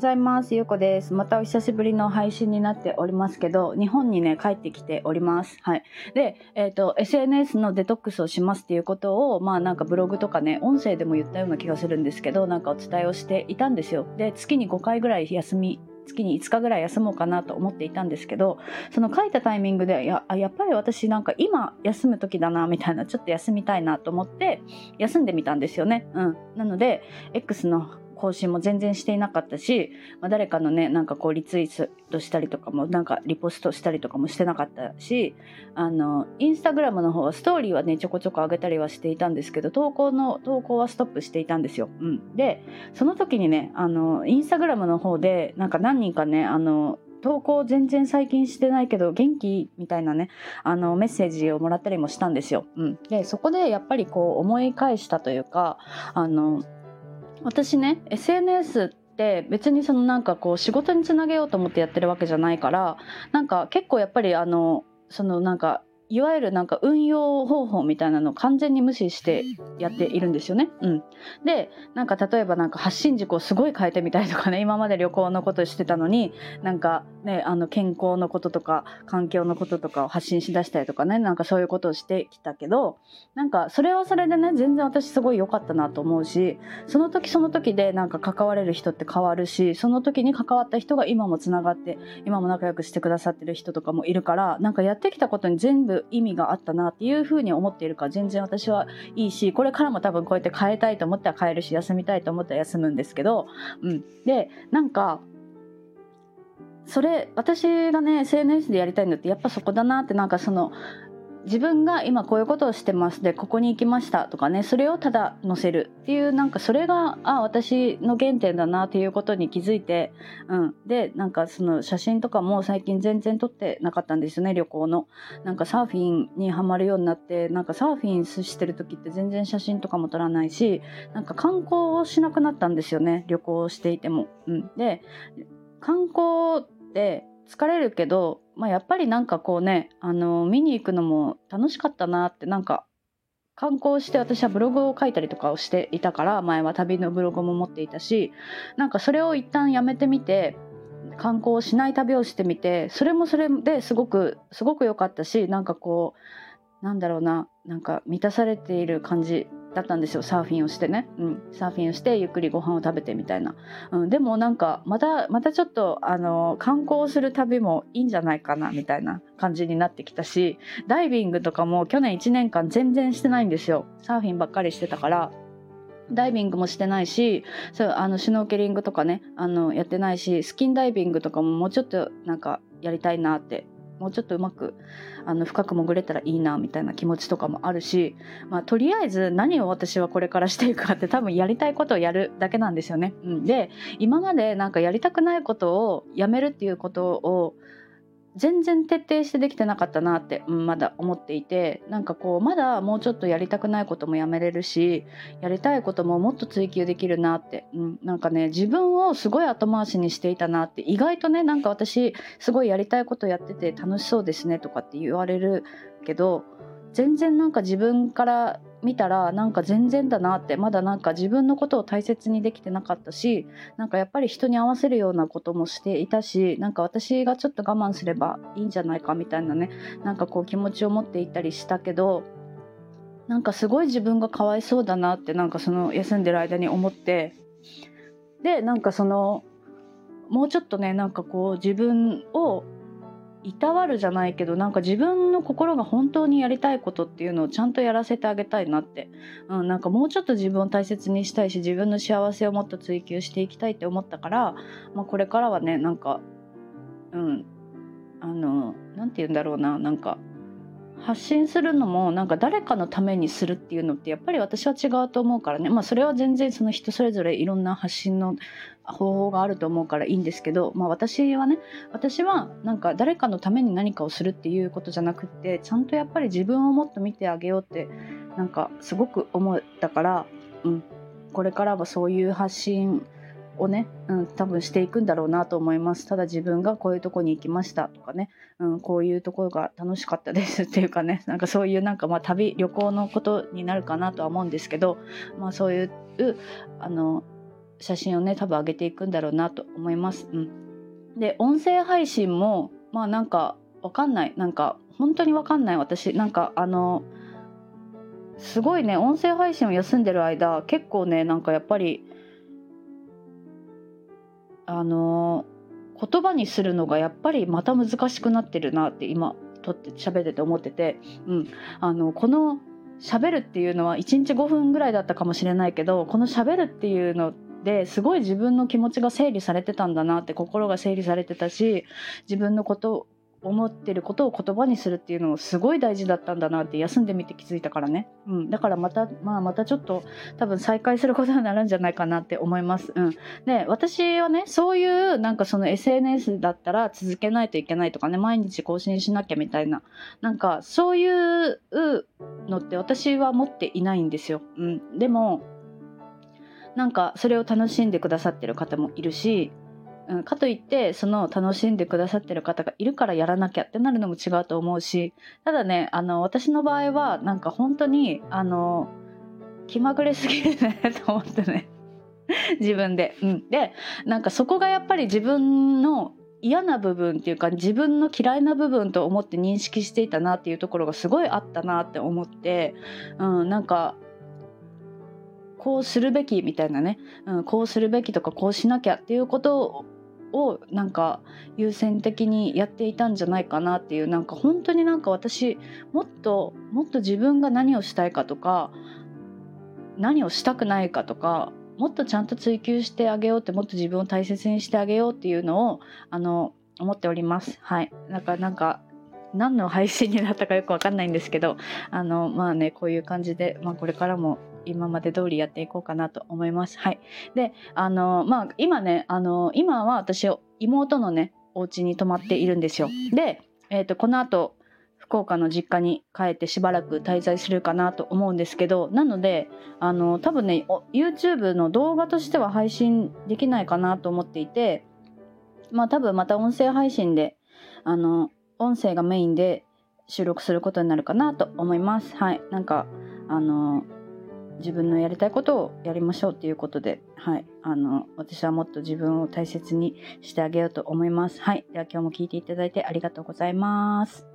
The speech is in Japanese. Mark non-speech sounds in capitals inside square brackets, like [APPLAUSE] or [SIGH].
ざいます。ゆうこです。またお久しぶりの配信になっておりますけど、日本にね、帰ってきております。はい。で、えっ、ー、と、SNS のデトックスをしますっていうことを、まあなんかブログとかね、音声でも言ったような気がするんですけど、なんかお伝えをしていたんですよ。で、月に5回ぐらい休み月に5日ぐらい休もうかなと思っていたんですけどその書いたタイミングでややっぱり私なんか今休む時だなみたいなちょっと休みたいなと思って休んでみたんですよね。うん、なので X の更新も全然していなかったし、まあ、誰かのねなんかこうリツイートしたりとかもなんかリポストしたりとかもしてなかったしあのインスタグラムの方はストーリーはねちょこちょこ上げたりはしていたんですけど投稿の投稿はストップしていたんですよ。うん、でその時にねあのインスタグラムの方でなんか何人かねあの投稿全然最近してないけど元気？みたいなねあのメッセージをもらったりもしたんですよ。うん、でそこでやっぱりこう思い返したというかあの私ね SNS って別にそのなんかこう仕事につなげようと思ってやってるわけじゃないからなんか結構やっぱりあのそのなんかいわゆるなんか運用方法みたいなのを完全に無視してやっているんですよね。うん、でなんか例えばなんか発信軸をすごい変えてみたりとかね [LAUGHS] 今まで旅行のことしてたのになんかねあの健康のこととか環境のこととかを発信しだしたりとかねなんかそういうことをしてきたけどなんかそれはそれでね全然私すごい良かったなと思うしその時その時でなんか関われる人って変わるしその時に関わった人が今もつながって今も仲良くしてくださってる人とかもいるからなんかやってきたことに全部意味があったなっていうふうに思っているか全然私はいいしこれからも多分こうやって変えたいと思ったら変えるし休みたいと思ったら休むんですけど、うん、でなんかそれ私がね SNS でやりたいのってやっぱそこだなってなんかその自分が今こういうことをしてます。でここに行きましたとかねそれをただ載せるっていうなんかそれがあ私の原点だなっていうことに気づいて、うん、でなんかその写真とかも最近全然撮ってなかったんですよね旅行の。なんかサーフィンにはまるようになってなんかサーフィンしてる時って全然写真とかも撮らないしなんか観光をしなくなったんですよね旅行をしていても、うん、で観光って疲れるけどまあ、やっぱりなんかこうねあの見に行くのも楽しかったなってなんか観光して私はブログを書いたりとかをしていたから前は旅のブログも持っていたしなんかそれを一旦やめてみて観光しない旅をしてみてそれもそれですごくすごく良かったしなんかこうなんだろうななんか満たされている感じだったんですよ。サーフィンをしてね、うん、サーフィンをしてゆっくりご飯を食べてみたいな、うん、でもなんかまたまたちょっとあの観光する旅もいいんじゃないかなみたいな感じになってきたしダイビングとかも去年1年間全然してないんですよ。サーフィンばっかりしてたから。ダイビングもしてないしそうあのシュノーケリングとかねあのやってないしスキンダイビングとかももうちょっとなんかやりたいなってもうちょっとうまくあの深く潜れたらいいなみたいな気持ちとかもあるし、まあ、とりあえず何を私はこれからしていくかって多分やりたいことをやるだけなんですよね。うん、で今までなんかやりたくないことをやめるっていうことを全然徹底してできてなかったなって、うん、まだ思っていてなんかこうまだもうちょっとやりたくないこともやめれるしやりたいことももっと追求できるなって、うん、なんかね自分をすごい後回しにしていたなって意外とねなんか私すごいやりたいことやってて楽しそうですねとかって言われるけど全然なんか自分から見たらなんか全然だなってまだなんか自分のことを大切にできてなかったしなんかやっぱり人に合わせるようなこともしていたしなんか私がちょっと我慢すればいいんじゃないかみたいなねなんかこう気持ちを持っていたりしたけどなんかすごい自分がかわいそうだなってなんかその休んでる間に思ってでなんかそのもうちょっとねなんかこう自分をいたわるじゃないけどなんか自分の心が本当にやりたいことっていうのをちゃんとやらせてあげたいなって、うん、なんかもうちょっと自分を大切にしたいし自分の幸せをもっと追求していきたいって思ったから、まあ、これからはねなんかうんあの何て言うんだろうななんか発信するのもなんか誰かのためにするっていうのってやっぱり私は違うと思うからね。まあそれは全然その人それぞれいろんな発信の方法があると思うからいいんですけど、まあ、私はね私はなんか誰かのために何かをするっていうことじゃなくってちゃんとやっぱり自分をもっと見てあげようってなんかすごく思ったから、うん、これからはそういう発信をね、うん、多分していくんだろうなと思います。ただ自分がこういうとこに行きましたとかね、うん、こういうところが楽しかったですっていうかね [LAUGHS] なんかそういうなんかまあ旅旅行のことになるかなとは思うんですけど、まあ、そういうあの写真をね多分上げていくんだろうなと思います。うん、で音声配信もまあなんかわかんない。なんか本当にわかんない。私なんかあのすごいね音声配信を休んでる間結構ねなんかやっぱりあの言葉にするのがやっぱりまた難しくなってるなって今とって喋ってて思ってて、うん、あのこの喋るっていうのは1日5分ぐらいだったかもしれないけどこの喋るっていうのですごい自分の気持ちが整理されてたんだなって心が整理されてたし自分のこと思ってることを言葉にするっていうのすごい大事だったんだなって休んでみて気づいたからね、うん、だからまた、まあ、またちょっと多分再開することになるんじゃないかなって思います、うん、で私はねそういうなんかその SNS だったら続けないといけないとかね毎日更新しなきゃみたいな。なんかそういうのって私は持っていないんですよ、うん、でもなんかそれを楽しんでくださってる方もいるしうん、かといってその楽しんでくださってる方がいるからやらなきゃってなるのも違うと思うしただねあの私の場合はなんか本当にあの気まぐれすぎるねと思ってね。[LAUGHS] 自分で。うん、でなんかそこがやっぱり自分の嫌な部分っていうか自分の嫌いな部分と思って認識していたなっていうところがすごいあったなって思って、うん、なんかこうするべきみたいなね、うん、こうするべきとかこうしなきゃっていうことをなんか優先的にやっていたんじゃないかなっていうなんか本当になんか私もっともっと自分が何をしたいかとか何をしたくないかとかもっとちゃんと追求してあげようってもっと自分を大切にしてあげようっていうのをあの思っております。はい。なんかなんか何の配信になったかよくわかんないんですけどあのまあねこういう感じで、まあ、これからも今まで通りやっていこうかなと思います。はい。で、あの、まあ、今ね、あの、今は私、妹のね、お家に泊まっているんですよ。で、えっ、ー、と、この後、福岡の実家に帰ってしばらく滞在するかなと思うんですけど、なので、あの、多分ね、YouTube の動画としては配信できないかなと思っていて、まあ多分また音声配信で、あの、音声がメインで収録することになるかなと思います。はい。なんか、あの、自分のやりたいことをやりましょうっていうことで、はい、あの私はもっと自分を大切にしてあげようと思います。はい、では今日も聞いていただいてありがとうございます。